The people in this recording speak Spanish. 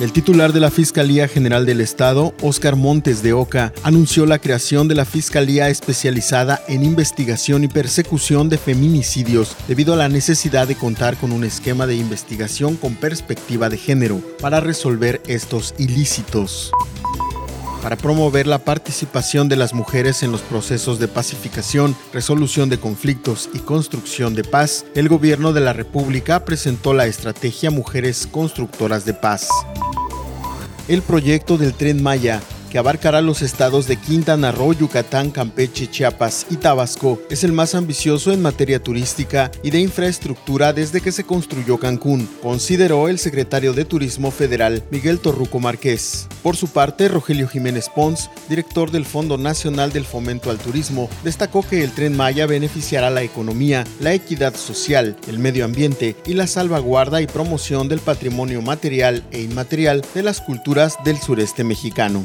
El titular de la Fiscalía General del Estado, Óscar Montes de Oca, anunció la creación de la Fiscalía especializada en investigación y persecución de feminicidios debido a la necesidad de contar con un esquema de investigación con perspectiva de género para resolver estos ilícitos para promover la participación de las mujeres en los procesos de pacificación, resolución de conflictos y construcción de paz, el gobierno de la República presentó la estrategia Mujeres Constructoras de Paz. El proyecto del tren Maya que abarcará los estados de Quintana Roo, Yucatán, Campeche, Chiapas y Tabasco, es el más ambicioso en materia turística y de infraestructura desde que se construyó Cancún, consideró el secretario de Turismo Federal Miguel Torruco Márquez. Por su parte, Rogelio Jiménez Pons, director del Fondo Nacional del Fomento al Turismo, destacó que el tren Maya beneficiará la economía, la equidad social, el medio ambiente y la salvaguarda y promoción del patrimonio material e inmaterial de las culturas del sureste mexicano.